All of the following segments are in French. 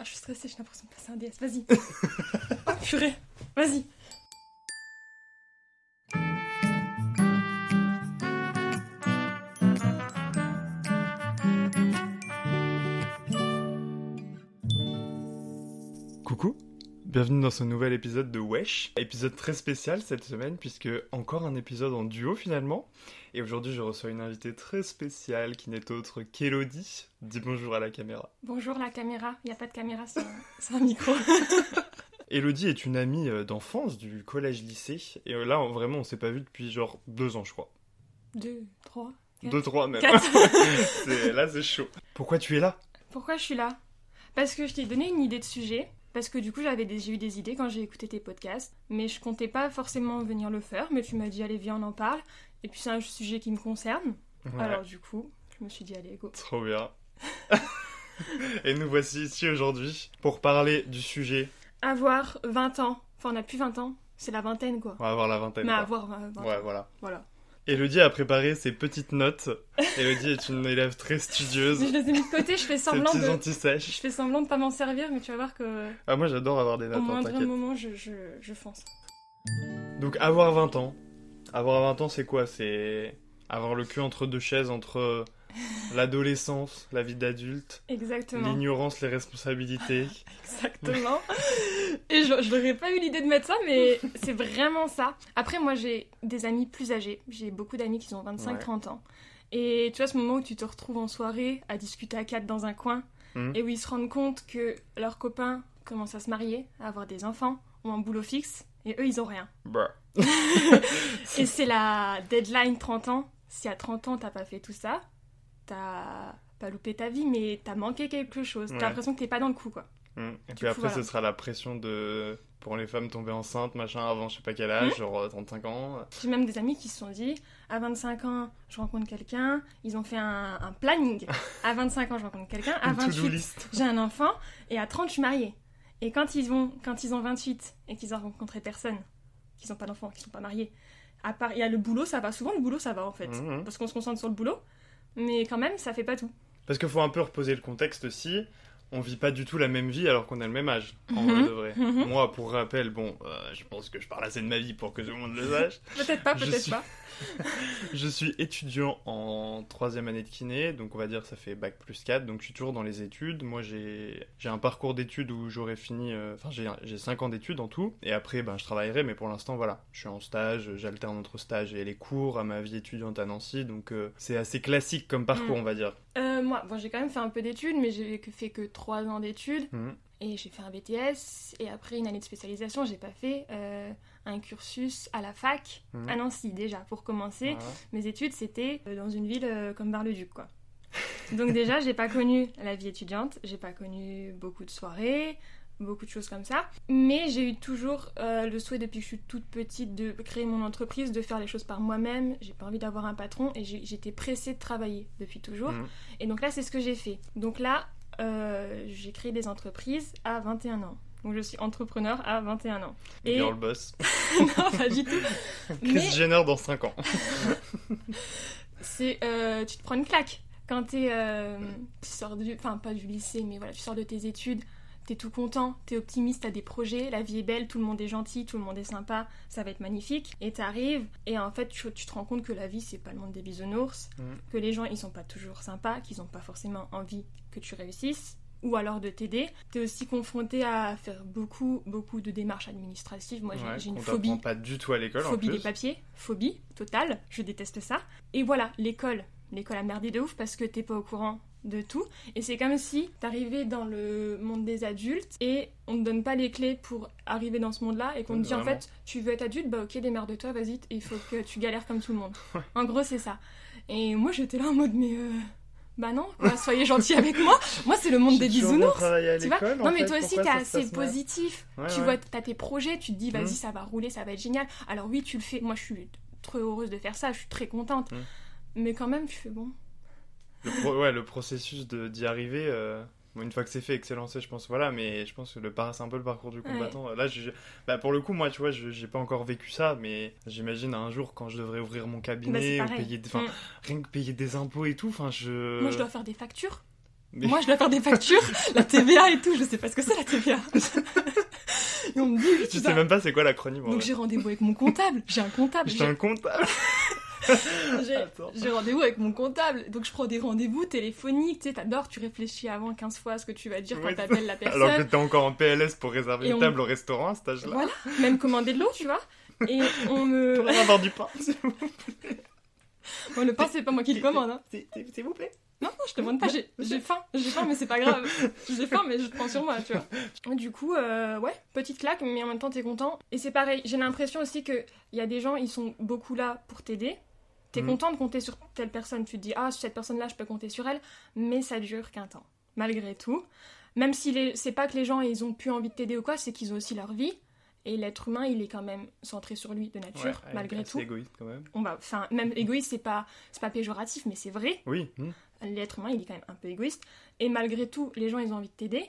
Ah, je suis stressée, j'ai l'impression de passer un DS. Vas-y. oh, purée. Vas-y. Bienvenue dans ce nouvel épisode de Wesh. Épisode très spécial cette semaine puisque encore un épisode en duo finalement. Et aujourd'hui je reçois une invitée très spéciale qui n'est autre qu'Elodie. Dis bonjour à la caméra. Bonjour la caméra. Il n'y a pas de caméra, c'est un, micro. Elodie est une amie euh, d'enfance du collège-lycée. Et euh, là on- vraiment on s'est pas vu depuis genre deux ans je crois. Deux, trois. quatre. Deux, trois même. Là c'est chaud. Pourquoi tu es là? Pourquoi je suis là? Parce que je t'ai donné une idée de sujet. Parce que du coup, j'avais j'ai eu des idées quand j'ai écouté tes podcasts. Mais je comptais pas forcément venir le faire. Mais tu m'as dit, allez, viens, on en parle. Et puis, c'est un sujet qui me concerne. Ouais, Alors, du coup, je me suis dit, allez, go. Trop bien. Et nous voici ici aujourd'hui pour parler du sujet. Avoir 20 ans. Enfin, on a plus 20 ans. C'est la vingtaine, quoi. On va avoir la vingtaine. Mais quoi. avoir 20 ans. Ouais, voilà. Voilà. Elodie a préparé ses petites notes. Elodie est une élève très studieuse. Je les ai mis de côté, je fais semblant de. Je fais semblant de pas m'en servir, mais tu vas voir que Ah, moi j'adore avoir des au notes, hein, moindre moment, je, je, je fonce. Donc, avoir 20 ans. Avoir 20 ans, c'est quoi? C'est avoir le cul entre deux chaises, entre l'adolescence, la vie d'adulte, Exactement. l'ignorance, les responsabilités. Exactement. Et je, n'aurais pas eu l'idée de mettre ça, mais c'est vraiment ça. Après, moi, j'ai des amis plus âgés. J'ai beaucoup d'amis qui ont 25-30 ans. Et tu vois, ce moment où tu te retrouves en soirée à discuter à quatre dans un coin, Mhm. et où ils se rendent compte que leurs copains commencent à se marier, à avoir des enfants, ont un boulot fixe, et eux, ils ont rien. Bah. Et c'est la deadline 30 ans. Si à 30 ans, t'as pas fait tout ça, t'as pas loupé ta vie, mais t'as manqué quelque chose. Ouais. T'as l'impression que t'es pas dans le coup, quoi. Mm. Et Du puis coup, après, voilà. ce sera la pression de. Pour les femmes tomber enceintes, machin, avant je sais pas quel âge, Mhm. genre euh, 35 ans. J'ai même des amis qui se sont dit, à 25 ans, je rencontre quelqu'un, ils ont fait un, un planning. À 25 ans, je rencontre quelqu'un, à Une to-do 28, list. j'ai un enfant, et à 30, je suis mariée. Et quand ils, vont, quand ils ont 28 et qu'ils ont rencontré personne, qu'ils n'ont pas d'enfant, qu'ils sont pas mariés, à part, il y a le boulot, ça va. Souvent, le boulot, ça va en fait. Mhm. Parce qu'on se concentre sur le boulot, mais quand même, ça fait pas tout. Parce qu'il faut un peu reposer le contexte aussi. On vit pas du tout la même vie alors qu'on a le même âge, en Mhm. vrai de vrai. Mhm. Moi, pour rappel, bon, euh, je pense que je parle assez de ma vie pour que tout le monde le sache. Peut-être pas, peut-être suis- pas. Je suis étudiant en troisième année de kiné, donc on va dire ça fait bac plus 4, donc je suis toujours dans les études. Moi j'ai un parcours d'études où j'aurais fini, euh, enfin j'ai j'ai 5 ans d'études en tout, et après ben, je travaillerai, mais pour l'instant voilà, je suis en stage, j'alterne entre stage et les cours à ma vie étudiante à Nancy, donc euh, c'est assez classique comme parcours Mm. on va dire. Euh, moi, bon, j'ai quand même fait un peu d'études, mais j'ai que- fait que 3 ans d'études. Mhm. Et j'ai fait un BTS, et après une année de spécialisation, j'ai pas fait euh, un cursus à la fac Mhm. à Nancy déjà. Pour commencer, mes études c'était euh, dans une ville euh, comme Bar-le-Duc, quoi. Donc déjà, j'ai pas connu la vie étudiante, j'ai pas connu beaucoup de soirées, beaucoup de choses comme ça. Mais j'ai eu toujours euh, le souhait depuis que je suis toute petite de créer mon entreprise, de faire les choses par moi-même. J'ai pas envie d'avoir un patron et j'étais pressée de travailler depuis toujours. Mhm. Et donc là, c'est ce que j'ai fait. Donc là, euh, j'ai créé des entreprises à 21 ans. Donc je suis entrepreneur à 21 ans. Et Girl boss. non, pas du tout. Chris Mais Jenner dans 5 ans. c'est euh, tu te prends une claque quand t'es euh, tu sors du enfin pas du lycée mais voilà tu sors de tes études t'es tout content t'es optimiste t'as des projets la vie est belle tout le monde est gentil tout le monde est sympa ça va être magnifique et t'arrives et en fait tu, tu te rends compte que la vie c'est pas le monde des bisounours Mhm. que les gens ils sont pas toujours sympas qu'ils ont pas forcément envie que tu réussisses ou alors de t'aider. T'es aussi confronté à faire beaucoup, beaucoup de démarches administratives. Moi, j'ai- Ouais, j'ai une phobie. pas du tout à l'école en Phobie plus. des papiers, phobie totale, je déteste ça. Et voilà, l'école. L'école a merdé de ouf parce que t'es pas au courant de tout. Et c'est comme si t'arrivais dans le monde des adultes et on te donne pas les clés pour arriver dans ce monde-là et qu'on te dit en fait, tu veux être adulte, bah ok, démerde-toi, vas-y, il faut que tu galères comme tout le monde. En gros, c'est ça. Et moi, j'étais là en mode, mais. euh, Bah non, quoi, soyez gentils avec moi. Moi, c'est le monde des bisounours. Tu vois Non, mais toi aussi, assez positif. Ouais, tu ouais. vois, t'as tes projets, tu te dis, vas-y, Mm. ça va rouler, ça va être génial. Alors oui, tu le fais. Moi, je suis trop heureuse de faire ça, je suis très contente. Mm. Mais quand même, tu fais bon. Le, pro- ouais, le processus d'y arriver, euh, bon, une fois que c'est fait, excellent, c'est, je pense, voilà, mais je pense que le c'est un peu le parcours du combattant. Là, je- bah, pour le coup, moi, tu vois, j'ai pas encore vécu ça, mais j'imagine un jour quand je devrais ouvrir mon Bah, cabinet, ou pareil. payer, Mm. rien que payer des impôts et tout, enfin, je. Moi, je dois faire des factures. Mais- Moi, je dois faire des factures, la TVA et tout. Je sais pas ce que c'est la TVA. et on me dit, oui, tu sais même pas c'est quoi l'acronyme. Donc j'ai rendez-vous avec mon comptable. J'ai un comptable. J'étais un comptable. J'ai- rendez-vous avec mon comptable. Donc je prends des rendez-vous téléphoniques. Tu sais, t'adores, tu réfléchis avant 15 fois à ce que tu vas dire quand t'appelles la personne. Alors que t'es encore en PLS pour réserver Et une on- table au restaurant à cet âge-là. Voilà, même commander de l'eau, tu vois. Et on me. Pour avoir du pain, s'il vous Bon, le pain, c'est pas moi qui le commande. Hein. plaît. S'il- vous plaît. Non, non, je te demande pas, j'ai j'ai faim. J'ai faim, mais c'est pas grave. J'ai faim, mais je prends sur moi, tu vois. Du coup, euh, ouais, petite claque, mais en même temps, t'es content. Et c'est pareil, j'ai l'impression aussi qu'il y a des gens, ils sont beaucoup là pour t'aider. T'es Mhm. content de compter sur telle personne, tu te dis, ah, cette personne-là, je peux compter sur elle, mais ça dure qu'un temps, malgré tout. Même si les... c'est pas que les gens, ils ont plus envie de t'aider ou quoi, c'est qu'ils ont aussi leur vie. Et l'être humain, il est quand même centré sur lui de nature, Ouais, malgré tout. égoïste quand même. On va, enfin, même égoïste, c'est pas, c'est pas péjoratif, mais c'est vrai Oui. hmm. l'être humain, il est quand même un peu égoïste. Et malgré tout, les gens, ils ont envie de t'aider.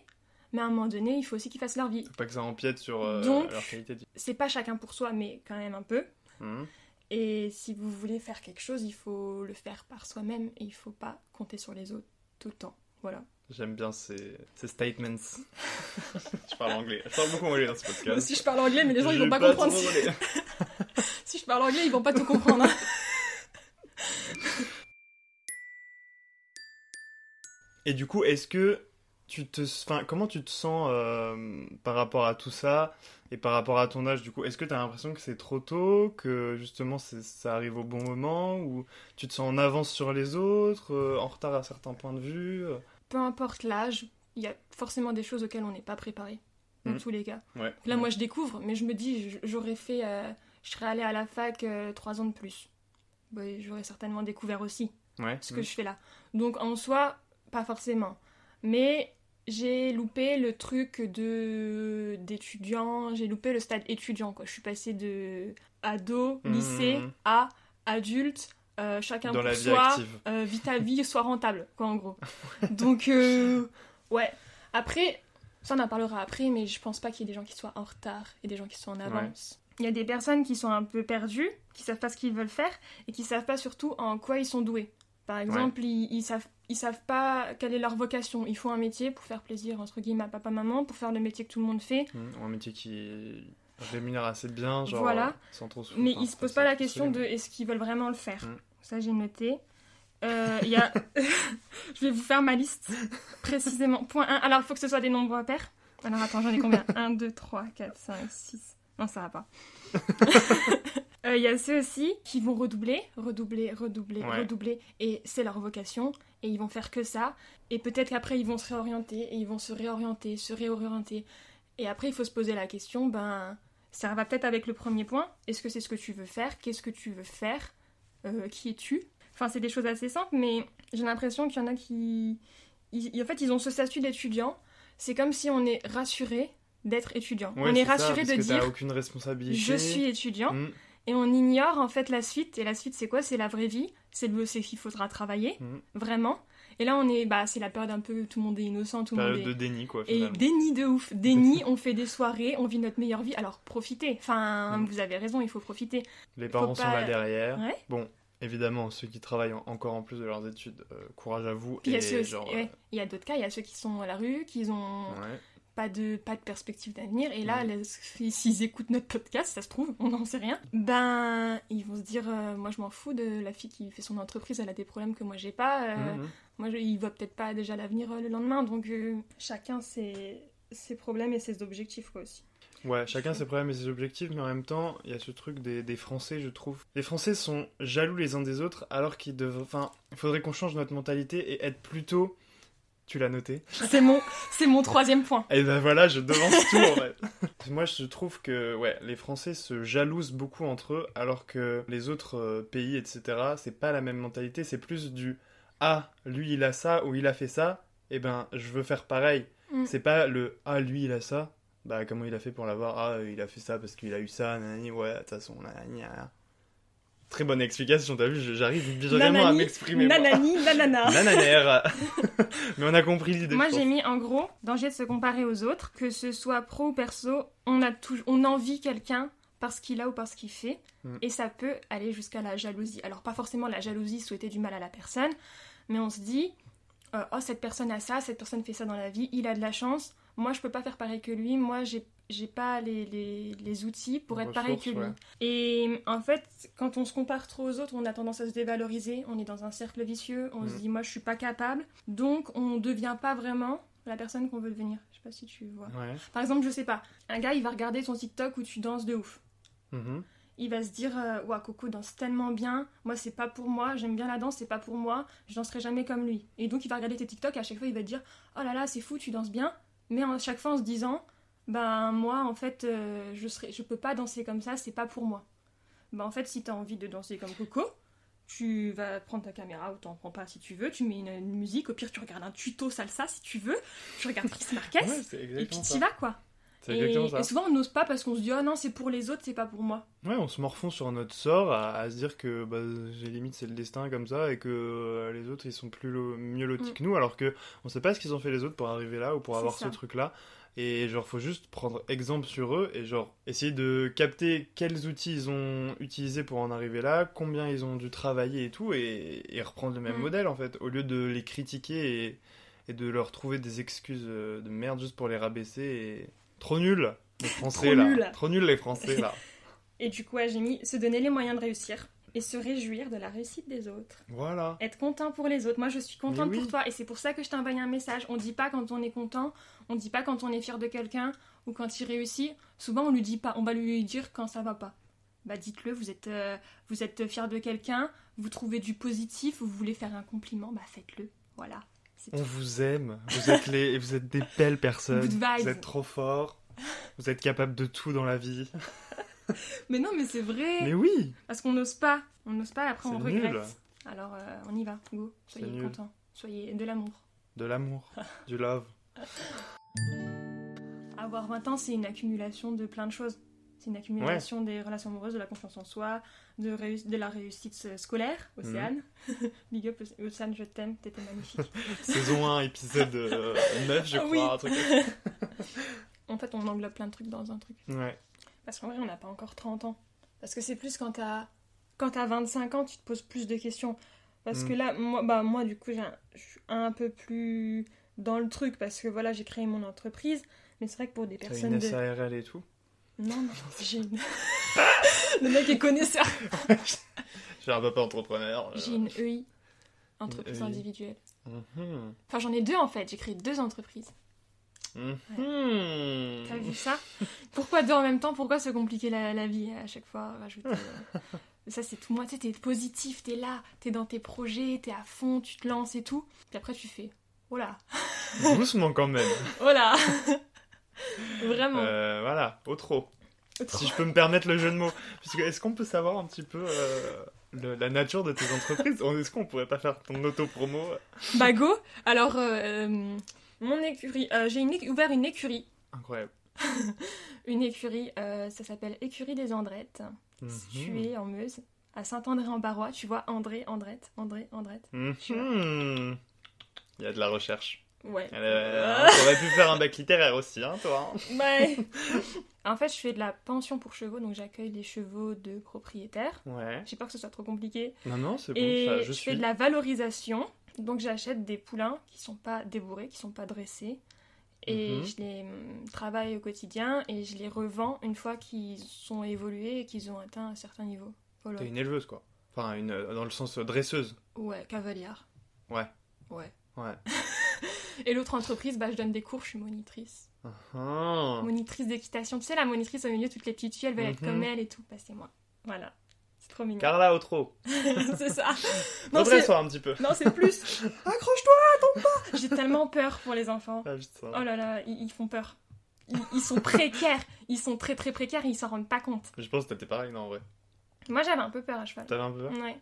Mais à un moment donné, il faut aussi qu'ils fassent leur vie. Faut pas que ça empiète sur euh, Donc- leur qualité de vie. C'est pas chacun pour soi, mais quand même un peu. Hmm. Et si vous voulez faire quelque chose, il faut le faire par soi-même et il faut pas compter sur les autres tout le temps. Voilà. J'aime bien ces, ces statements. je parle anglais. Je parle beaucoup anglais dans ce podcast. Moi aussi, je parle anglais, mais les gens, ils J'ai vont pas comprendre. Si, je parle anglais, ils vont pas tout comprendre. hein. Et du coup, est-ce que tu te, enfin, comment tu te sens euh, par rapport à tout ça et par rapport à ton âge du coup? Est-ce que tu as l'impression que c'est trop tôt, que justement ça arrive au bon moment, ou tu te sens en avance sur les autres, euh, en retard à certains points de vue euh? Peu importe l'âge, il y a forcément des choses auxquelles on n'est pas préparé. Dans Mhm. tous les cas. Ouais. Là, moi, je découvre, mais je me dis, j'aurais fait. euh, je serais allée à la fac trois ans de plus. Bah, j'aurais certainement découvert aussi Ouais. ce que je fais là. Donc, en soi, pas forcément. Mais j'ai loupé le truc de d'étudiant, j'ai loupé le stade étudiant, quoi. Je suis passée de ado, Mhm. lycée, à adulte, euh, chacun Dans pour soi, euh, vis ta vie, soit rentable, quoi, en gros. Donc, euh, ouais. Après, ça, on en parlera après, mais je pense pas qu'il y ait des gens qui soient en retard et des gens qui soient en avance. Il y a des personnes qui sont un peu perdues, qui savent pas ce qu'ils veulent faire et qui savent pas surtout en quoi ils sont doués. Par exemple, ils, ils savent ils savent pas quelle est leur vocation. Il faut un métier pour faire plaisir entre guillemets à papa maman, pour faire le métier que tout le monde fait. Hmm, un métier qui rémunère assez bien, genre Voilà. sans trop souffrir. Mais ils se posent pas la question de est-ce qu'ils veulent vraiment le faire. Mm. Ça j'ai noté. Euh, y a... je vais vous faire ma liste précisément. Point 1. Alors il faut que ce soit des nombres pairs. Alors attends, j'en ai combien? 1, 2, 3, 4, 5, 6. Non, ça va pas. Euh, Il y a ceux aussi qui vont redoubler, redoubler, redoubler, Ouais. redoubler, et c'est leur vocation, et ils vont faire que ça. Et peut-être qu'après ils vont se réorienter, et ils vont se réorienter, se réorienter. Et après il faut se poser la question, ben ça va peut-être avec le premier point. Est-ce que c'est ce que tu veux faire? Qu'est-ce que tu veux faire? Euh, Qui es-tu? Enfin, c'est des choses assez simples, mais j'ai l'impression qu'il y en a qui. ils- en fait, ils ont ce statut d'étudiant. C'est comme si on est rassuré d'être étudiant. Ouais, on est rassuré de dire aucune responsabilité. je suis étudiant Hmm, et on ignore en fait la suite. Et la suite, c'est quoi? C'est la vraie vie. C'est le c'est qu'il faudra travailler, Mhm. vraiment. Et là, on est. Bah, c'est la période un peu. Tout le monde est innocent, tout le monde est. de déni, quoi, Et déni de ouf, déni, on fait des soirées, on vit notre meilleure vie, alors profitez. Enfin, Mm. vous avez raison, il faut profiter. Les parents sont pas- là derrière. Ouais. Bon, évidemment, ceux qui travaillent en- encore en plus de leurs études, euh, courage à vous. Puis il y a ouais, d'autres cas, il y a ceux qui sont à la rue, qui ont euh, ouais. Pas de pas de perspective d'avenir, et là, s'ils écoutent notre podcast, ça se trouve, on n'en sait rien. Ben, ils vont se dire, euh, moi je m'en fous de la fille qui fait son entreprise, elle a des problèmes que moi j'ai pas. euh, Mhm. Moi, je, il voit peut-être pas déjà l'avenir euh, le lendemain, donc chacun ses ses problèmes et ses objectifs quoi aussi. Ouais, chacun ses problèmes et ses objectifs, mais en même temps, il y a ce truc des, des Français, je trouve. Les Français sont jaloux les uns des autres, alors qu'ils devraient. Enfin, il faudrait qu'on change notre mentalité et être plutôt. Tu l'as noté C'est mon c'est mon troisième point. Et ben voilà, je devance tout en fait. Moi, je trouve que ouais, les Français se jalousent beaucoup entre eux, alors que les autres euh, pays, etc., c'est pas la même mentalité, c'est plus du ah, lui il a ça ou il a fait ça, eh ben je veux faire pareil. Mm. C'est pas le ah, lui il a ça, bah comment il a fait pour l'avoir Ah, il a fait ça parce qu'il a eu ça, nanani, ouais, de toute façon. Très bonne explication, t'as vu, j'arrive vraiment à Nanani, m'exprimer. moi. Nanani, nanana. Nananère. Mais on a compris l'idée. Moi j'ai mis en gros danger de se comparer aux autres, que ce soit pro ou perso, on a toujours, on envie quelqu'un parce qu'il a ou parce qu'il fait, Mm. et ça peut aller jusqu'à la jalousie. Alors pas forcément la jalousie souhaiter du mal à la personne, mais on se dit euh, oh cette personne a ça, cette personne fait ça dans la vie, il a de la chance, moi je peux pas faire pareil que lui, moi j'ai j'ai pas les, les, les outils pour être pareil que lui. ouais. Et en fait, quand on se compare trop aux autres, on a tendance à se dévaloriser, on est dans un cercle vicieux, on se Mm. dit moi je suis pas capable, donc on devient pas vraiment la personne qu'on veut devenir. Je sais pas si tu vois. Ouais. Par exemple, je sais pas, un gars il va regarder ton TikTok où tu danses de ouf. Mhm. Il va se dire euh, Ouah, Coco danse tellement bien, moi c'est pas pour moi, j'aime bien la danse, c'est pas pour moi, je danserai jamais comme lui. Et donc il va regarder tes TikTok et à chaque fois il va te dire Oh là là, c'est fou, tu danses bien, mais à chaque fois en se disant Ben moi en fait, euh, je, serai, je peux pas danser comme ça, c'est pas pour moi. Ben en fait, si t'as envie de danser comme Coco, tu vas prendre ta caméra ou t'en prends pas si tu veux, tu mets une, une musique, au pire tu regardes un tuto salsa si tu veux, tu regardes Chris Marquez, Ouais, et puis t'y vas quoi. Et, ça. et souvent on n'ose pas parce qu'on se dit oh non c'est pour les autres c'est pas pour moi. Ouais, on se morfond sur notre sort à, à se dire que bah, j'ai limite c'est le destin comme ça et que euh, les autres ils sont plus lo- mieux lotis Mm. que nous alors que on sait pas ce qu'ils ont fait les autres pour arriver là ou pour avoir ça. ce truc là et genre faut juste prendre exemple sur eux et genre essayer de capter quels outils ils ont utilisés pour en arriver là, combien ils ont dû travailler et tout et, et reprendre le même Mm. modèle en fait au lieu de les critiquer et, et de leur trouver des excuses euh, de merde juste pour les rabaisser et trop nul les français Trop là nul. trop nul les français là Et du coup ouais, j'ai mis se donner les moyens de réussir et se réjouir de la réussite des autres. voilà Être content pour les autres. Moi je suis contente oui. pour toi et c'est pour ça que je t'ai envoyé un message. On dit pas quand on est content, on dit pas quand on est fier de quelqu'un ou quand il réussit. Souvent on lui dit pas, on va lui dire quand ça va pas. Bah dites-le, vous êtes, euh, vous êtes fier de quelqu'un, vous trouvez du positif, vous voulez faire un compliment, bah faites-le. Voilà. On tout. vous aime, vous êtes, les, vous êtes des belles personnes, Good vibes. vous êtes trop forts, vous êtes capables de tout dans la vie. Mais non mais c'est vrai. Mais oui, Parce qu'on n'ose pas. On n'ose pas, après on nul. regrette. Alors euh, on y va, go. Soyez contents. Soyez de l'amour. de l'amour, du love. Avoir 20 ans, c'est une accumulation de plein de choses. C'est une accumulation des relations amoureuses, de la confiance en soi, de, la réussite euh, scolaire. Océane. Big up, Océ- Océane, je t'aime, t'étais magnifique. Saison 1, épisode euh, 9, je Ah crois. oui. un truc comme ça. en fait, on englobe plein de trucs dans un truc. Ouais. Parce qu'en vrai, on n'a pas encore 30 ans. Parce que c'est plus quand t'as quand t'as 25 ans, tu te poses plus de questions. Parce Mm. que là, moi, bah, moi du coup, je suis un peu plus dans le truc parce que voilà, j'ai créé mon entreprise. Mais c'est vrai que pour des personnes une de... SARL et tout. Non, non, j'ai une... Le mec est connaisseur. J'ai un papa entrepreneur. euh. J'ai une EI, entreprise Une EI. individuelle. Mhm. Enfin, j'en ai deux en fait, j'ai créé deux entreprises. Mhm. T'as vu ça? Pourquoi deux en même temps? Pourquoi se compliquer la, la vie à chaque fois? Rajouter, euh, Ça, c'est tout moi. Tu sais, t'es positif, t'es là, t'es dans tes projets, t'es à fond, tu te lances et tout. Puis après, tu fais Oh là Doucement quand même. Oh là Vraiment. Euh, voilà, au trop. Trop. Si je peux me permettre le jeu de mots. Puisque est-ce qu'on peut savoir un petit peu euh, le- la nature de tes entreprises? Est-ce qu'on pourrait pas faire ton auto-promo? Bah go Alors, euh, mon écurie... euh, j'ai une ouvert une écurie. Incroyable. Une écurie, euh, ça s'appelle Écurie des Andrettes. Mhm. située en Meuse, à Saint-André-en-Barrois. Tu vois, André, Andrette, André, Andrette? Mhm. Il y a de la recherche. Ouais. Euh, T'aurais pu faire un bac littéraire aussi, hein, toi hein. Ouais. en fait, je fais de la pension pour chevaux, donc j'accueille les chevaux de propriétaires. Ouais. J'ai peur que ce soit trop compliqué. Non, non, c'est bon, Et ça, je, je, suis. fais de la valorisation, donc j'achète des poulains qui sont pas débourrés, qui sont pas dressés. Et Mhm. je les hum, travaille au quotidien et je les revends une fois qu'ils sont évolués et qu'ils ont atteint un certain niveau. Voilà. T'es une éleveuse, quoi. Enfin, une, dans le sens euh, dresseuse. Ouais, cavalière. Ouais. Ouais. Ouais. Et l'autre entreprise, bah, je donne des cours, je suis monitrice. Ah. Monitrice d'équitation. Tu sais, la monitrice au milieu, toutes les petites filles, elles veulent être Mhm. comme elle et tout. Bah, c'est moi. Voilà. Trop mignon. Carla Otro. c'est ça. Non, c'est... Un petit peu. non, c'est plus. Accroche-toi, attends pas. J'ai tellement peur pour les enfants. Ah, putain. Oh là là, ils, ils font peur. Ils, ils sont précaires. Ils sont très très précaires et ils s'en rendent pas compte. Je pense que t'étais pareil, non, en vrai. Moi, j'avais un peu peur à cheval. T'avais un peu peur Ouais.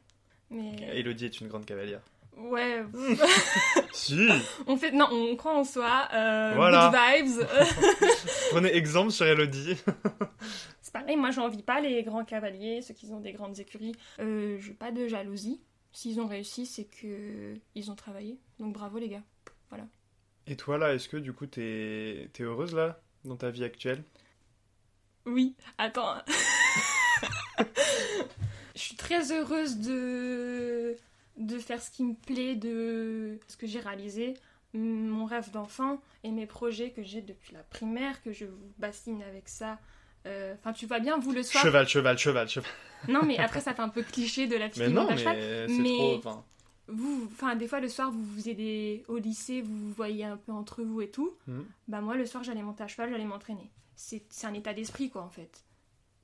Mais. Elodie est une grande cavalière. Ouais. Si on fait. Non, on croit en soi. Euh, Voilà. Good vibes. Prenez exemple sur Elodie. C'est pareil, moi j'envie pas les grands cavaliers, ceux qui ont des grandes écuries. Euh, j'ai pas de jalousie. S'ils ont réussi, c'est que ils ont travaillé. Donc bravo les gars. Et toi là, est-ce que du coup t'es t'es heureuse là dans ta vie actuelle? Oui, attends. Je suis très heureuse de de faire ce qui me plaît, de ce que j'ai réalisé, mon rêve d'enfant et mes projets que j'ai depuis la primaire, que je vous bassine avec ça. Euh, Enfin, tu vois bien, vous le soir? Cheval, cheval, cheval, cheval. Non, mais après, ça fait un peu cliché de la fille Mais non, mais cheval. mais- trop. Vous, enfin, des fois le soir, vous vous aidez au lycée, vous vous voyez un peu entre vous et tout. Mhm. Bah moi, le soir, j'allais monter à cheval, j'allais m'entraîner. C'est c'est un état d'esprit, quoi, en fait.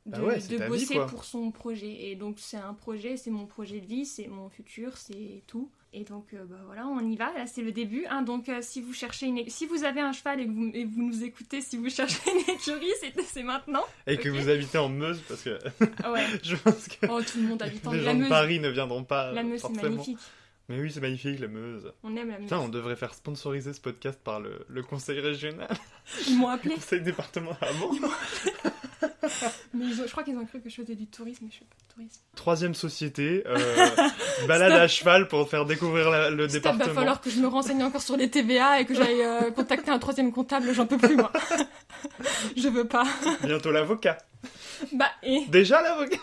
De, Bah ouais, de vie, bosser pour son projet. Et donc, c'est un projet, c'est mon projet de vie, c'est mon futur, c'est tout. Et donc, euh, bah voilà, on y va. Là, c'est le début. hein. Donc, euh, si vous cherchez une, si vous avez un cheval et que vous, et vous nous écoutez, si vous cherchez une écurie, c'est maintenant. Et que vous habitez en Meuse, parce que Ah ouais. je pense que Oh, tout le monde habite en les la gens de. Paris ne viendront pas. La Meuse, c'est magnifique. Mais oui, c'est magnifique, la Meuse. On aime la Meuse. Putain, on devrait faire sponsoriser ce podcast par le, le conseil régional, Ils m'ont le conseil départemental. Ah bon Mais je crois qu'ils ont cru que je faisais du tourisme, mais je fais pas de tourisme. Troisième société, euh, balade à cheval pour faire découvrir la- le Stop, va département. falloir que je me renseigne encore sur les TVA et que j'aille euh, contacter un troisième comptable, j'en peux plus moi. je veux pas. Bientôt l'avocat. Bah, et... Déjà l'avocat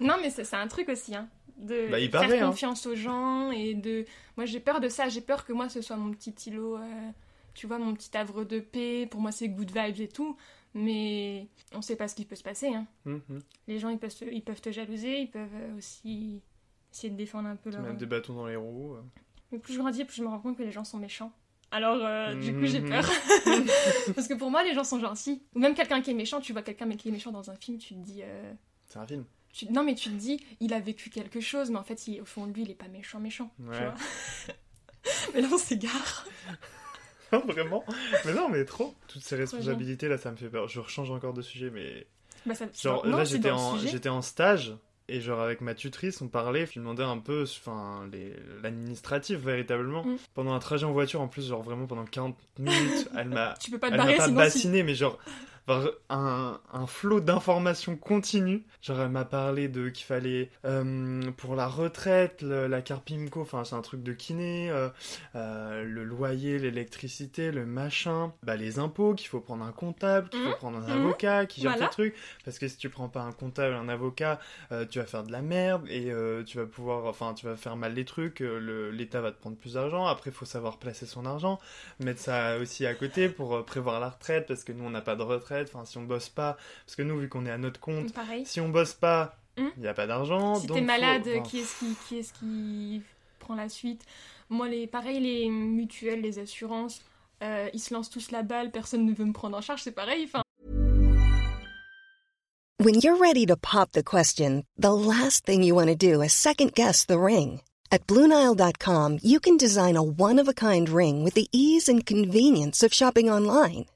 Non, mais c'est un truc aussi, hein. De Bah, il faire paraît, hein. confiance aux gens et de. Moi, j'ai peur de ça. J'ai peur que moi, ce soit mon petit îlot, euh, tu vois, mon petit havre de paix. Pour moi, c'est good vibes et tout. Mais on sait pas ce qui peut se passer, hein. Mhm. Les gens, ils peuvent, te- ils peuvent te jalouser, ils peuvent euh, aussi essayer de défendre un peu leur. Mettre des bâtons dans les roues. euh. Mais plus je grandis, plus je me rends compte que les gens sont méchants. Alors, euh, du coup, j'ai Mhm. peur. Parce que pour moi, les gens sont gentils. Ou même quelqu'un qui est méchant, tu vois quelqu'un qui est méchant dans un film, tu te dis. euh, C'est un film. tu- Non, mais tu te dis, il a vécu quelque chose, mais en fait, il- au fond de lui, il est pas méchant, méchant. tu vois. mais là, on s'égare. Vraiment Mais non, mais trop. Toutes ces responsabilités là, ça me fait peur. Je rechange encore de sujet, mais. Bah, ça... Genre non, là, j'étais en, j'étais en stage. Et genre avec ma tutrice, on parlait, je lui demandais un peu enfin, les- l'administratif véritablement. Mm. Pendant un trajet en voiture, en plus, genre vraiment pendant 40 minutes, elle m'a Tu peux pas te Elle barrer, pas sinon. si- bassiné, mais genre, un, un flot d'informations continue. Genre elle m'a parlé de qu'il fallait euh, pour la retraite, le- la carte Pimco, enfin c'est un truc de kiné, euh, euh, le loyer, l'électricité, le machin, bah les impôts, qu'il faut prendre un comptable, qu'il faut Mhm. prendre un Mhm. avocat, qui gère Voilà. ce truc. Parce que si tu prends pas un comptable, un avocat, tu vas faire de la merde et tu vas pouvoir, enfin tu vas faire mal les trucs. L'État va te prendre plus d'argent. Après, il faut savoir placer son argent mettre ça aussi à côté pour prévoir la retraite parce que nous on n'a pas de retraite enfin si on bosse pas parce que nous vu qu'on est à notre compte Pareil. si on bosse pas il Hmm. n'y a pas d'argent Si t'es faut- malade, enfin, qui est-ce qui, qui, est qui prend la suite? Moi, les, pareil, les mutuelles, les assurances, euh, ils se lancent tous la balle, personne ne veut me prendre en charge, c'est pareil. Enfin, When you're ready to pop the question, the last thing you want to do is second guess the ring. At Bluenile.com, you can design a one of a kind ring with the ease and convenience of shopping online.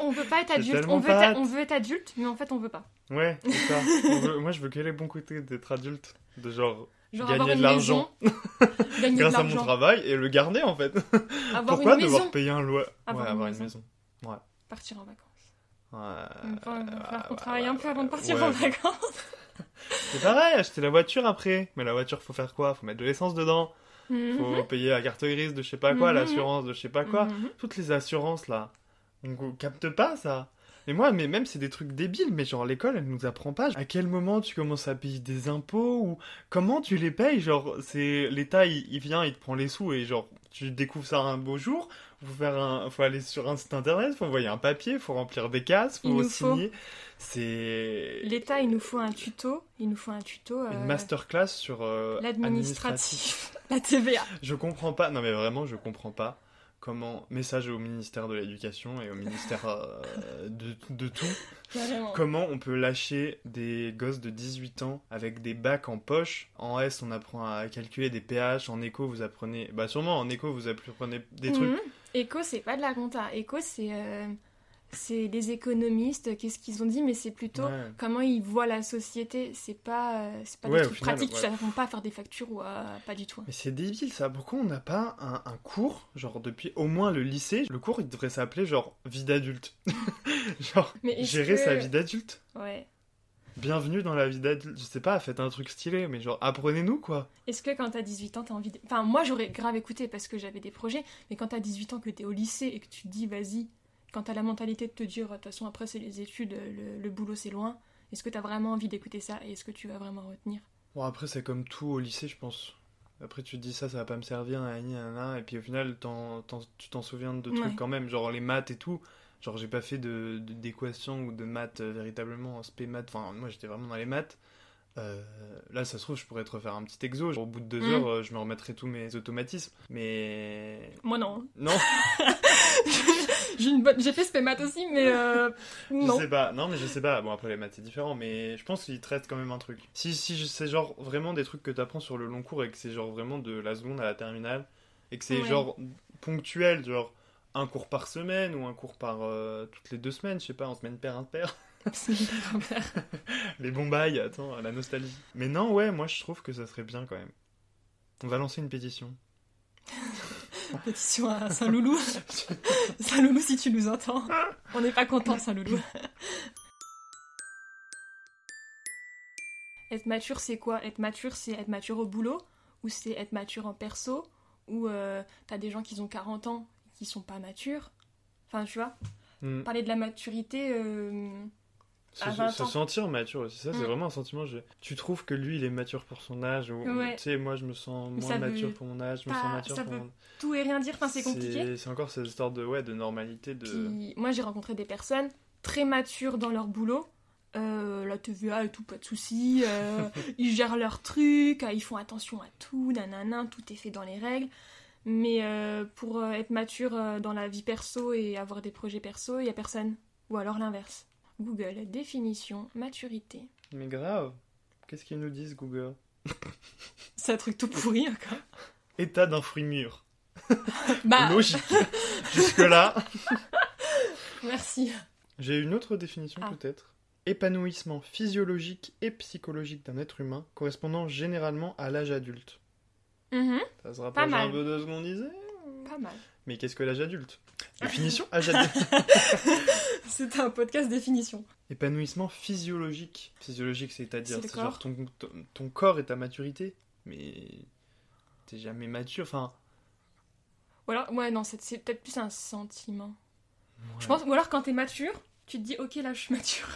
on veut pas être adulte, on veut être, on veut être adulte, mais en fait, on veut pas. ouais c'est ça On veut- moi je veux que les bons côtés d'être adulte de genre Genre Gagner de l'argent. grâce à mon travail et le garder en fait avoir pourquoi une devoir maison, payer un loyer? Avoir ouais une avoir maison. une maison ouais partir en vacances. Ouais, qu'on ouais, travaille un peu avant de partir ouais. en vacances. C'est pareil, acheter la voiture après. Mais la voiture, faut faire quoi? Faut mettre de l'essence dedans. Faut Mhm. payer la carte grise de je sais pas quoi, Mhm. l'assurance de je sais pas quoi. Mhm. Toutes les assurances là. On capte pas ça. Et moi, mais même c'est des trucs débiles, mais genre l'école, elle nous apprend pas à quel moment tu commences à payer des impôts ou comment tu les payes. Genre, c'est l'État, il, il vient, il te prend les sous et genre tu découvres ça un beau jour. Faut faire un, faut aller sur un site internet, faut envoyer un papier, faut remplir des cases, Il faut nous faut. signer. C'est L'État, il nous faut un tuto. Il nous faut un tuto. une euh, masterclass sur euh, L'administratif. La TVA. Je comprends pas, non mais vraiment, je comprends pas comment, message au ministère de l'Éducation et au ministère euh, de, de tout, comment on peut lâcher des gosses de 18 ans avec des bacs en poche? En S, on apprend à calculer des pH, en éco, vous apprenez, bah sûrement en éco, vous apprenez des trucs. Mhm. Éco, c'est pas de la compta. Éco, c'est euh, c'est les économistes. Qu'est-ce qu'ils ont dit Mais c'est plutôt Ouais. comment ils voient la société. C'est pas, euh, c'est pas Ouais, des trucs final, pratiques. ouais. Tu pas à faire des factures ou à... pas du tout. Mais c'est débile ça, pourquoi on n'a pas un, un cours, genre depuis au moins le lycée, le cours il devrait s'appeler genre vie d'adulte. genre gérer que- sa vie d'adulte. Ouais. Bienvenue dans la vie d'adulte. Je sais pas, faites un truc stylé, mais genre apprenez-nous quoi. Est-ce que quand t'as 18 ans, t'as envie de... Enfin, moi, j'aurais grave écouté parce que j'avais des projets. Mais quand t'as 18 ans, que t'es au lycée et que tu te dis, vas-y, quand t'as la mentalité de te dire, de toute façon, après, c'est les études, le, le boulot, c'est loin. Est-ce que t'as vraiment envie d'écouter ça et est-ce que tu vas vraiment retenir? Bon, après, c'est comme tout au lycée, je pense. Après, tu te dis ça, ça va pas me servir, nanana, et puis au final, tu t'en souviens de trucs Ouais. quand même, genre les maths et tout. Genre, j'ai pas fait de de- d'équations ou de maths euh, véritablement en spé maths. Enfin, moi, j'étais vraiment dans les maths. Euh, là, ça se trouve, je pourrais te refaire un petit exo. Genre, au bout de deux Mm. heures, euh, je me remettrai tous mes automatismes. Mais. Moi, non. Non, J'ai une bonne... J'ai fait spémat aussi, mais euh, non. je sais pas. Non, mais je sais pas. Bon, après, les maths, c'est différent, mais je pense qu'ils traitent quand même un truc. Si, si c'est genre vraiment des trucs que t'apprends sur le long cours et que c'est genre vraiment de la seconde à la terminale et que c'est Ouais. genre ponctuel, genre un cours par semaine ou un cours par euh, toutes les deux semaines, je sais pas, en semaine paire, hyper bien. les bons bails, attends, la nostalgie. Mais non, ouais, moi je trouve que ça serait bien quand même. On va lancer une pétition. Pétition à Saint-Loulou. Saint-Loulou, si tu nous entends. On n'est pas content, Saint-Loulou. Être mature, c'est quoi? Être mature, c'est être mature au boulot Ou c'est être mature en perso Ou euh, t'as des gens qui ont 40 ans qui sont pas matures? Enfin, tu vois? Hmm. Parler de la maturité... euh, Se, À 20 se ans. sentir mature aussi, ça c'est Mm. vraiment un sentiment. je- Tu trouves que lui il est mature pour son âge ou Ouais. tu sais, moi je me sens moins mature pour mon âge, je me sens mature ça pour veut mon Tout et rien dire, enfin, c'est compliqué. C'est encore cette histoire de, ouais, de normalité. De... Puis moi j'ai rencontré des personnes très matures dans leur boulot. Euh, la TVA et tout, pas de soucis. euh, ils gèrent leurs trucs, euh, ils font attention à tout, nanana, tout est fait dans les règles. Mais euh, pour être mature dans la vie perso et avoir des projets perso, il y a personne. Ou alors l'inverse. Google, définition, maturité. Mais grave, qu'est-ce qu'ils nous disent Google? C'est un truc tout pourri encore. État d'un fruit mûr. Bah, Logique. Jusque-là. merci. J'ai une autre définition Ah. peut-être. Épanouissement physiologique et psychologique d'un être humain correspondant généralement à l'âge adulte. Mhm, Ça se rapproche un peu de ce qu'on disait? Pas mal. Mais qu'est-ce que l'âge adulte? Définition âge adulte. C'était un podcast définition. Épanouissement physiologique. Physiologique, c'est-à-dire, C'est genre ton, ton, ton corps et ta maturité. Mais t'es jamais mature. Enfin, Ou alors, ouais, non, c'est c'est peut-être plus un sentiment. Je pense, ou alors quand t'es mature, tu te dis, ok, là, je suis mature.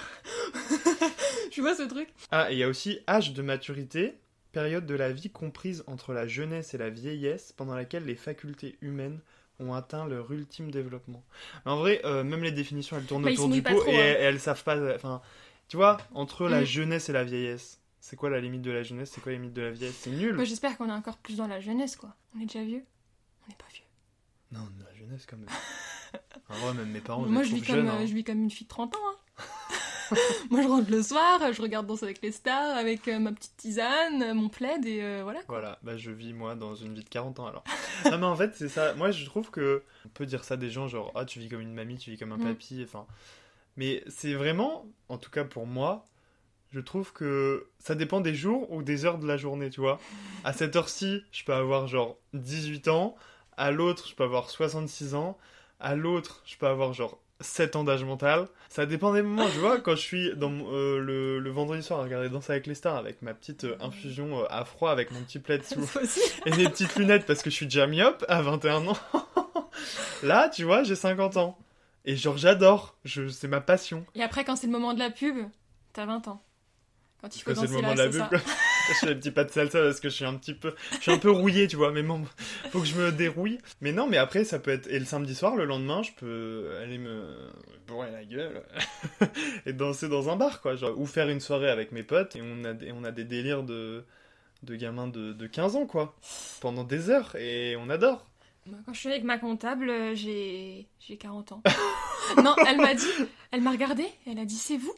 tu vois ce truc? Ah, et il y a aussi âge de maturité, période de la vie comprise entre la jeunesse et la vieillesse, pendant laquelle les facultés humaines ont atteint leur ultime développement. Mais en vrai, euh, même les définitions, elles tournent Bah, autour du pot trop, et, hein. elles, savent pas. Enfin, tu vois, entre la Mm. jeunesse et la vieillesse, c'est quoi la limite de la jeunesse C'est quoi la limite de la vieillesse? C'est nul. Bah, J'espère qu'on est encore plus dans la jeunesse, quoi. On est déjà vieux? On n'est pas vieux. Non, la jeunesse quand même. en vrai, même mes parents, Moi, je vis, comme, jeunes. euh, hein. je vis comme une fille de 30 ans. hein. Moi, je rentre le soir, je regarde Danse avec les stars, avec euh, ma petite tisane, euh, mon plaid, et euh, voilà. quoi. Voilà, bah je vis moi dans une vie de 40 ans alors. non mais en fait c'est ça, moi je trouve que on peut dire ça des gens genre ah tu vis comme une mamie, tu vis comme un Mm. papy, enfin. Mais c'est vraiment, en tout cas pour moi, je trouve que ça dépend des jours ou des heures de la journée, tu vois. À cette heure-ci, je peux avoir genre 18 ans, à l'autre je peux avoir 66 ans, à l'autre je peux avoir genre 7 ans d'âge mental. Ça dépend des moments, tu vois. Quand je suis dans euh, le, le vendredi soir à regarder Danser avec les stars avec ma petite euh, infusion euh, à froid avec mon petit plaid sous, et des petites lunettes parce que je suis déjà myope à 21 ans. Là, tu vois, j'ai 50 ans. Et genre, j'adore. Je... C'est ma passion. Et après, quand c'est le moment de la pub, t'as 20 ans. Quand il faut Quand c'est le danser moment là, de c'est la ça. pub, quoi. je fais les petits pas de salsa parce que je suis un petit peu, je suis un peu rouillé, tu vois. Mais bon, faut que je me dérouille. Mais non, mais après, ça peut être. Et le samedi soir, le lendemain, je peux aller me bourrer la gueule et danser dans un bar, quoi. Genre, ou faire une soirée avec mes potes et on a des, on a des délires de, de gamins de, de 15 ans, quoi. Pendant des heures et on adore. Quand je suis avec ma comptable, euh, j'ai j'ai 40 ans. non, elle m'a dit, elle m'a regardé, elle a dit c'est vous?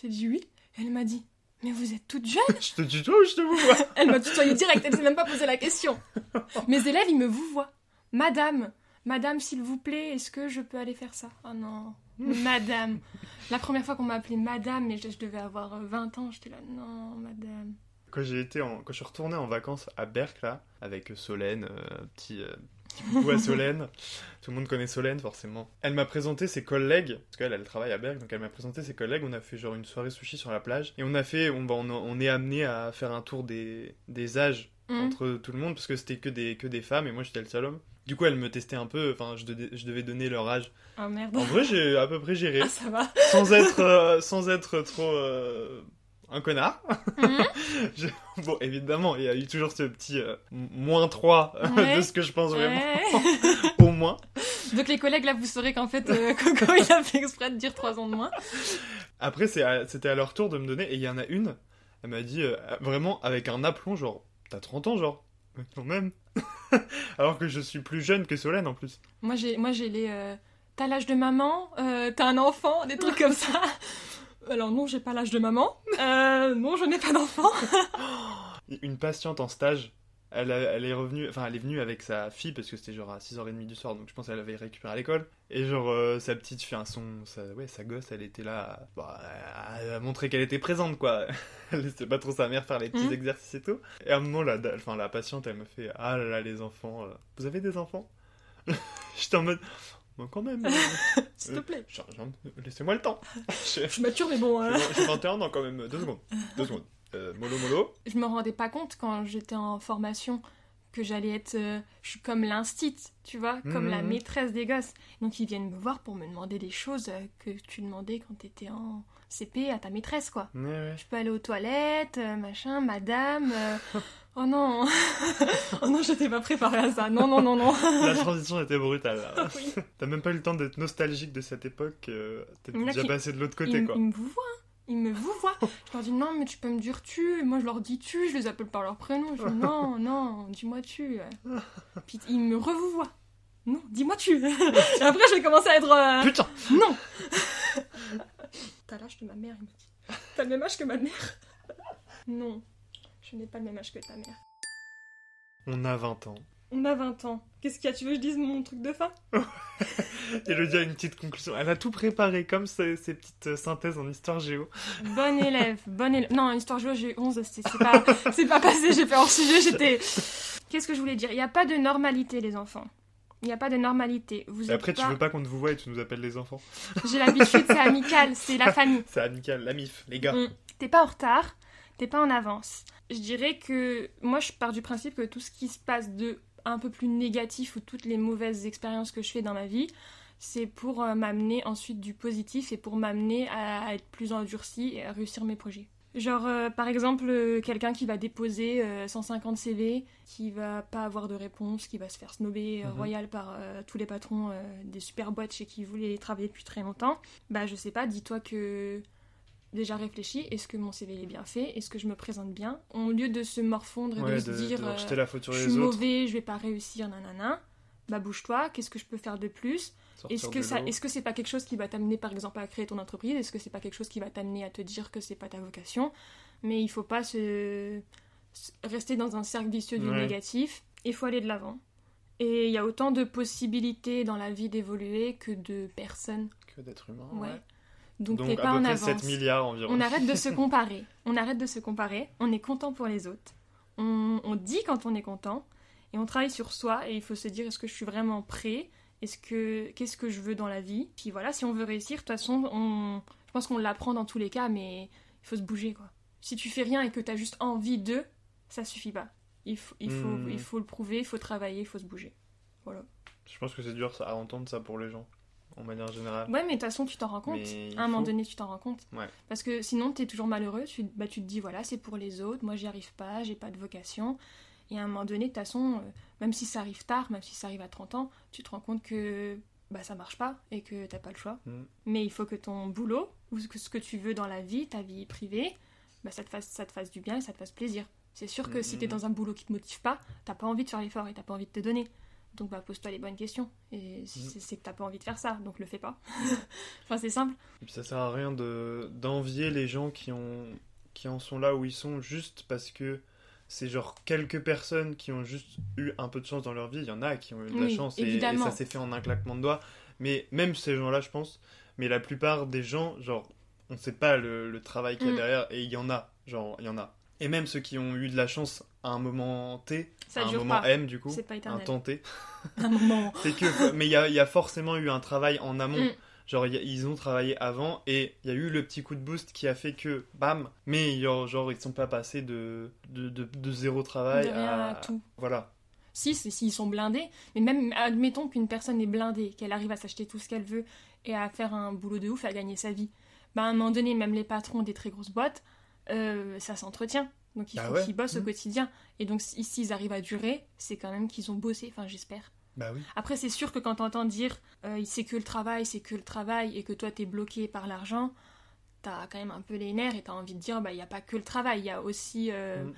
J'ai dit oui. Elle m'a dit mais vous êtes toute jeune. Je te tutoie ou je te vous vois Elle m'a tutoyé direct, elle s'est même pas posé la question. Mes élèves, ils me vous voient. Madame, madame, s'il vous plaît, est-ce que je peux aller faire ça? Oh non, madame. La première fois qu'on m'a appelée madame, mais je, je devais avoir euh, 20 ans, j'étais là, non, madame. Quand j'ai été en... quand je suis retourné en vacances à Berck là avec Solène, euh, petit euh, petit coucou à Solène. Tout le monde connaît Solène forcément. Elle m'a présenté ses collègues parce qu'elle elle travaille à Berck donc elle m'a présenté ses collègues. On a fait genre une soirée sushi sur la plage et on a fait on, bah, on, on est amené à faire un tour des des âges Hmm. entre tout le monde parce que c'était que des que des femmes et moi j'étais le seul homme. Du coup elle me testait un peu. Enfin je, devais- je devais donner leur âge. Oh merde. En vrai j'ai à peu près géré Ah, ça va. sans être euh, sans être trop euh, un connard. Mhm. Je- Bon, évidemment, il y a eu toujours ce petit euh, moins 3 Ouais. de ce que je pense vraiment, Ouais. au moins. Donc les collègues, là, vous saurez qu'en fait, euh, Coco, il a fait exprès de dire 3 ans de moins. Après, à- c'était à leur tour de me donner, et il y en a une, elle m'a dit, euh, vraiment, avec un aplomb, genre, t'as 30 ans, genre, Mais quand même. Alors que je suis plus jeune que Solène, en plus. Moi, j'ai, moi, j'ai les. euh, t'as l'âge de maman, euh, t'as un enfant, des trucs comme ça. Alors non, j'ai pas l'âge de maman. Euh, non, je n'ai pas d'enfant. Une patiente en stage, elle, a- elle est revenue, enfin, elle est venue avec sa fille, parce que c'était genre à 6h30 du soir, donc je pense qu'elle avait récupéré à l'école. Et genre, euh, sa petite fille, enfin, son, sa, ouais, sa gosse, elle était là, à- bah, à, à montrer qu'elle était présente, quoi. elle laissait pas trop sa mère faire les petits Mhm. exercices et tout. Et à un moment, la, enfin, la patiente, elle me fait, ah là là, les enfants, euh, vous avez des enfants? J'étais en mode, bon, quand même. euh, S'il te plaît. Laissez-moi le temps. Je suis mature, mais bon. euh, j'ai 21 ans quand même, deux secondes. Deux secondes. Euh, mollo mollo. Je me rendais pas compte quand j'étais en formation que j'allais être. euh, je suis comme l'instit, tu vois, comme Mhm. la maîtresse des gosses. Donc ils viennent me voir pour me demander des choses que tu demandais quand t'étais en CP à ta maîtresse, quoi. Je peux aller aux toilettes, machin, madame. euh, Oh non Oh non, j'étais pas préparée à ça. Non, non, non, non. La transition était brutale. Oui. T'as même pas eu le temps d'être nostalgique de cette époque. euh, T'es Il déjà passé de l'autre côté, quoi. ils me vous voient. hein. Ils me vous voient. Je leur dis non, mais tu peux me dire tu. Et moi, je leur dis tu. Je les appelle par leur prénom. Je dis non, non, dis-moi tu. Puis ils me revouvoient. Non, dis-moi tu. Et après, je vais commencer à être. euh, Putain Non T'as l'âge de ma mère, il me dit. T'as le même âge que ma mère Non, je n'ai pas le même âge que ta mère. On a 20 ans. On a 20 ans. Qu'est-ce qu'il y a? Tu veux que je dise mon truc de fin? Elodie a une petite conclusion. Elle a tout préparé, comme ces, ces petites euh, synthèses en histoire géo. Bonne élève, bonne élève. Non, histoire géo, j'ai eu 11, c'est pas, c'est pas passé, j'ai fait hors sujet, j'étais... Qu'est-ce que je voulais dire? Il n'y a pas de normalité, les enfants. Il n'y a pas de normalité. Vous Et après, tu pas- veux pas qu'on te vous voie et tu nous appelles les enfants? J'ai l'habitude, c'est amical, c'est la famille. C'est amical, la mif, les gars. Mm. T'es pas en retard, t'es pas en avance. Je dirais que moi je pars du principe que tout ce qui se passe de un peu plus négatif ou toutes les mauvaises expériences que je fais dans ma vie, c'est pour euh, m'amener ensuite du positif et pour m'amener à être plus endurci et à réussir mes projets. Genre euh, par exemple euh, quelqu'un qui va déposer euh, 150 CV, qui va pas avoir de réponse, qui va se faire snober Mhm. royal par tous les patrons des super boîtes chez qui il voulait travailler depuis très longtemps. Bah je sais pas, dis-toi que déjà réfléchi, est-ce que mon CV est bien fait Est-ce que je me présente bien Au lieu de se morfondre et Ouais, de se dire de euh, la faute sur je les suis autres. mauvais, je vais pas réussir, nanana, bah bouge-toi, qu'est-ce que je peux faire de plus? Est-ce que ça, est-ce que c'est pas quelque chose qui va t'amener par exemple à créer ton entreprise? Est-ce que c'est pas quelque chose qui va t'amener à te dire que c'est pas ta vocation? Mais il faut pas se, rester dans un cercle vicieux du Ouais. négatif, il faut aller de l'avant. Et il y a autant de possibilités dans la vie d'évoluer que de personnes. Que d'être humain. Ouais. ouais. Donc, Donc, t'es pas peu en avance. 7 milliards environ. On arrête de se comparer. On arrête de se comparer. On est content pour les autres. On, on dit quand on est content. Et on travaille sur soi. Et il faut se dire est-ce que je suis vraiment prêt? Est-ce que qu'est-ce que je veux dans la vie? Puis voilà, si on veut réussir, de toute façon, on, je pense qu'on l'apprend dans tous les cas, mais il faut se bouger quoi. Si tu fais rien et que tu as juste envie de, ça suffit pas. Il faut, il faut, Hmm. il faut le prouver, il faut travailler, il faut se bouger. Voilà. Je pense que c'est dur ça, à entendre ça pour les gens. En manière générale. Ouais, mais de toute façon, tu t'en rends compte. À un moment donné, tu t'en rends compte. Ouais. Parce que sinon, t'es toujours malheureux. Tu, bah, tu te dis, voilà, c'est pour les autres. Moi, j'y arrive pas. J'ai pas de vocation. Et à un moment donné, de toute façon, euh, même si ça arrive tard, même si ça arrive à 30 ans, tu te rends compte que bah, ça marche pas et que t'as pas le choix. Mm. Mais il faut que ton boulot, ou ce que, ce que tu veux dans la vie, ta vie privée, bah, ça, te fasse, ça te fasse du bien et ça te fasse plaisir. C'est sûr que Mm, si mm, t'es dans un boulot qui te motive pas, t'as pas envie de faire l'effort et t'as pas envie de te donner. Donc bah, pose-toi les bonnes questions. Et Mm. c'est que t'as pas envie de faire ça, donc le fais pas. enfin, c'est simple. Et puis ça sert à rien de d'envier les gens qui ont qui en sont là où ils sont juste parce que c'est genre quelques personnes qui ont juste eu un peu de chance dans leur vie. Il y en a qui ont eu de la chance et, ça s'est fait en un claquement de doigts. Mais même ces gens-là, je pense. Mais la plupart des gens, genre, on sait pas le, le travail qu'il y a Mm. derrière et il y en a. Genre, il y en a. Et même ceux qui ont eu de la chance à un moment T, Ça à un moment pas. M du coup, pas un temps T, Un moment. c'est que. Mais il y a, il y a forcément eu un travail en amont. Mm. Genre, a- ils ont travaillé avant et il y a eu le petit coup de boost qui a fait que, bam, mais genre, genre ils sont pas passés de, de, de, de zéro travail De à. à tout. Voilà. Si, s'ils sont blindés. Mais même, admettons qu'une personne est blindée, qu'elle arrive à s'acheter tout ce qu'elle veut et à faire un boulot de ouf, à gagner sa vie. Bah, à un moment donné, même les patrons des très grosses boîtes, euh, ça s'entretient. Donc il Bah faut ouais. qu'ils bossent au Mhm. quotidien. Et donc si- s'ils arrivent à durer, c'est quand même qu'ils ont bossé. Enfin, j'espère. Bah oui. Après, c'est sûr que quand t'entends dire euh, c'est que le travail, c'est que le travail, et que toi t'es bloqué par l'argent, t'as quand même un peu les nerfs et t'as envie de dire bah il y a pas que le travail, il y a aussi euh, mm.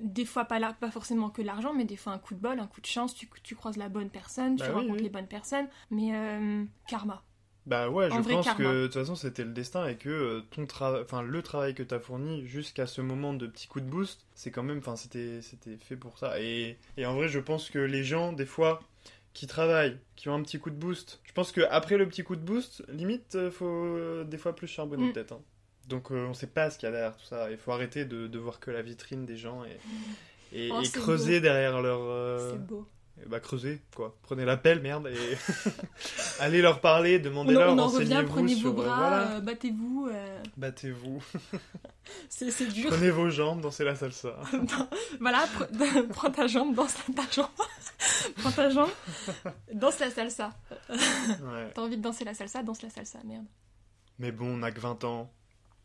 des fois pas, pas forcément que l'argent, mais des fois un coup de bol, un coup de chance, tu, tu croises la bonne personne, tu Bah oui, rencontres oui. les bonnes personnes, mais euh, karma. Bah ouais, je pense karma. que de toute façon c'était le destin et que euh, ton travail, enfin le travail que t'as fourni jusqu'à ce moment de petit coup de boost, c'est quand même, enfin c'était c'était fait pour ça. Et, et en vrai, je pense que les gens des fois qui travaillent, qui ont un petit coup de boost, je pense que après le petit coup de boost, limite euh, faut euh, des fois plus charbonner Mm. peut-être. hein. Donc euh, on sait pas ce qu'il y a derrière tout ça. Il faut arrêter de, de voir que la vitrine des gens et et, Oh, creuser derrière leur euh, C'est beau. Eh bah creusez, quoi. Prenez l'appel, merde, et allez leur parler, demandez-leur, on en revient, prenez sur... vos euh, bras, voilà. euh, battez-vous, euh, Battez-vous, c'est c'est dur. prenez vos jambes, dansez la salsa. voilà, pre- prends ta jambe, danse ta jambe. prends ta jambe, danse la salsa. Ouais. T'as envie de danser la salsa, danse la salsa, merde. Mais bon, on n'a que 20 ans,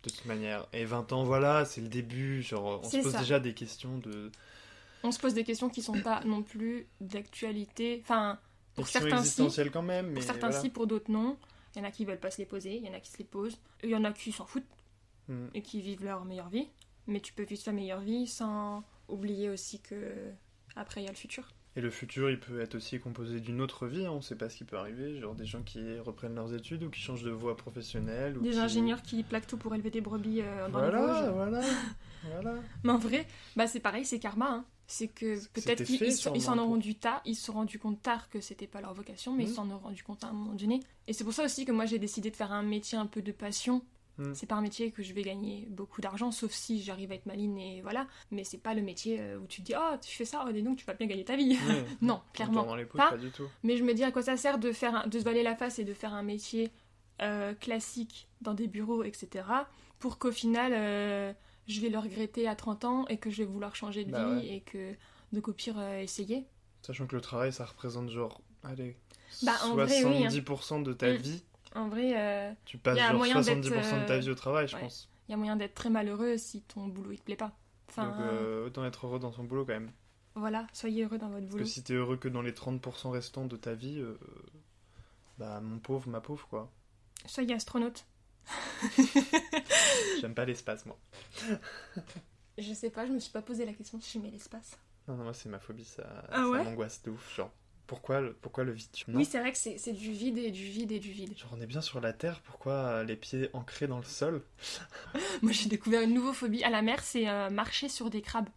de toute manière. Et 20 ans, voilà, c'est le début, genre, on se pose ça. déjà des questions de... On se pose des questions qui sont pas non plus d'actualité. Enfin, pour certains si, quand même, mais pour certains voilà. si, pour d'autres non. Il y en a qui veulent pas se les poser, il y en a qui se les posent. Il y en a qui s'en foutent. Mm. et qui vivent leur meilleure vie. Mais tu peux vivre ta meilleure vie sans oublier aussi que après il y a le futur. Et le futur, il peut être aussi composé d'une autre vie, hein, on sait pas ce qui peut arriver, genre des gens qui reprennent leurs études ou qui changent de voie professionnelle. Ou Des qui- ingénieurs qui plaquent tout pour élever des brebis euh, dans les Voilà, Vosges. voilà, voilà. Mais en vrai, bah c'est pareil, c'est karma. hein. C'est que peut-être qu'ils s'en- ont rendu tard, ils se sont rendus compte tard que c'était pas leur vocation, mais ils Mhm. s'en ont rendu compte à un moment donné. Et c'est pour ça aussi que moi j'ai décidé de faire un métier un peu de passion. Mhm. C'est pas un métier que je vais gagner beaucoup d'argent, sauf si j'arrive à être maline et voilà. Mais c'est pas le métier euh, où tu te dis oh tu fais ça, oh dis donc tu vas bien gagner ta vie. Non, On clairement. tourne dans les pouces, pas. pas du tout. Mais je me dis à quoi ça sert de, faire un- de se valer la face et de faire un métier euh, classique dans des bureaux, etc. Pour qu'au final, euh, je vais le regretter à 30 ans et que je vais vouloir changer de Bah vie ouais. et que, donc au pire, euh, essayer. Sachant que le travail, ça représente genre, allez, Bah, en vrai, oui, hein. 70% de ta Mm. vie. En vrai, euh, Tu passes genre moyen 70% d'être, de ta euh, vie au travail, je ouais. pense. il y a moyen d'être très malheureux si ton boulot il te plaît pas. Enfin, Donc euh, autant être heureux dans son boulot quand même. voilà, soyez heureux dans votre Parce boulot. que si t'es heureux que dans les 30% restants de ta vie, bah mon pauvre, ma pauvre quoi. Soyez astronaute. J'aime pas l'espace moi. Je sais pas, je me suis pas posé la question si j'aimais l'espace. Non, non, moi c'est ma phobie, ça, Ah ça ouais m'angoisse de ouf. Genre, pourquoi le, pourquoi le vide Non. Oui, c'est vrai que c'est c'est du vide et du vide et du vide. Genre on est bien sur la terre, pourquoi euh, les pieds ancrés dans le sol? Moi, j'ai découvert une nouvelle phobie à la mer, c'est euh, marcher sur des crabes.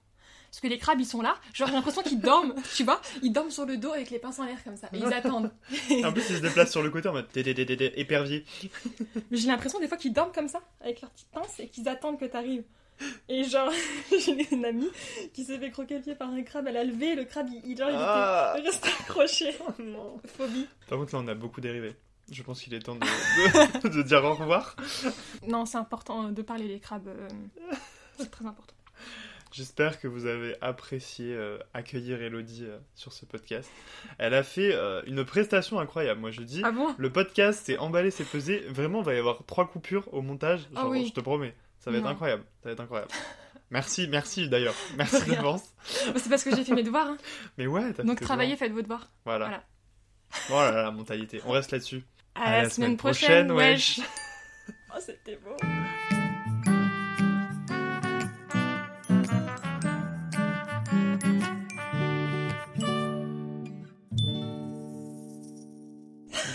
Parce que les crabes, ils sont là, genre j'ai l'impression qu'ils dorment, tu vois, ils dorment sur le dos avec les pinces en l'air comme ça, et ils attendent. En plus ils se déplacent sur le côté en mode épervier. Mais j'ai l'impression des fois qu'ils dorment comme ça, avec leurs petites pinces, et qu'ils attendent que t'arrives. Et genre, j'ai une amie qui s'est fait croquer le pied par un crabe, elle a levé, le crabe, il, il- genre, il Ah. était resté accroché. non. Phobie. Par contre là on a beaucoup dérivé. Je pense qu'il est temps de, de- de dire au revoir. Non, c'est important de parler des crabes, euh, c'est très important. J'espère que vous avez apprécié euh, accueillir Elodie euh, sur ce podcast. Elle a fait euh, une prestation incroyable. Moi, je dis, Ah bon? Le podcast, c'est emballé, c'est pesé. Vraiment, il va y avoir trois coupures au montage. Ah Genre, oui. Je te promets. Ça va être incroyable. Ça va être incroyable. Merci, merci d'ailleurs. Merci d'avance. C'est parce que j'ai fait mes devoirs. hein. Mais ouais, t'as Donc fait travaillez, devoirs. faites vos devoirs. Voilà. Voilà. Voilà la mentalité. On reste là-dessus. À, la, semaine, prochaine, wesh. oh, c'était beau.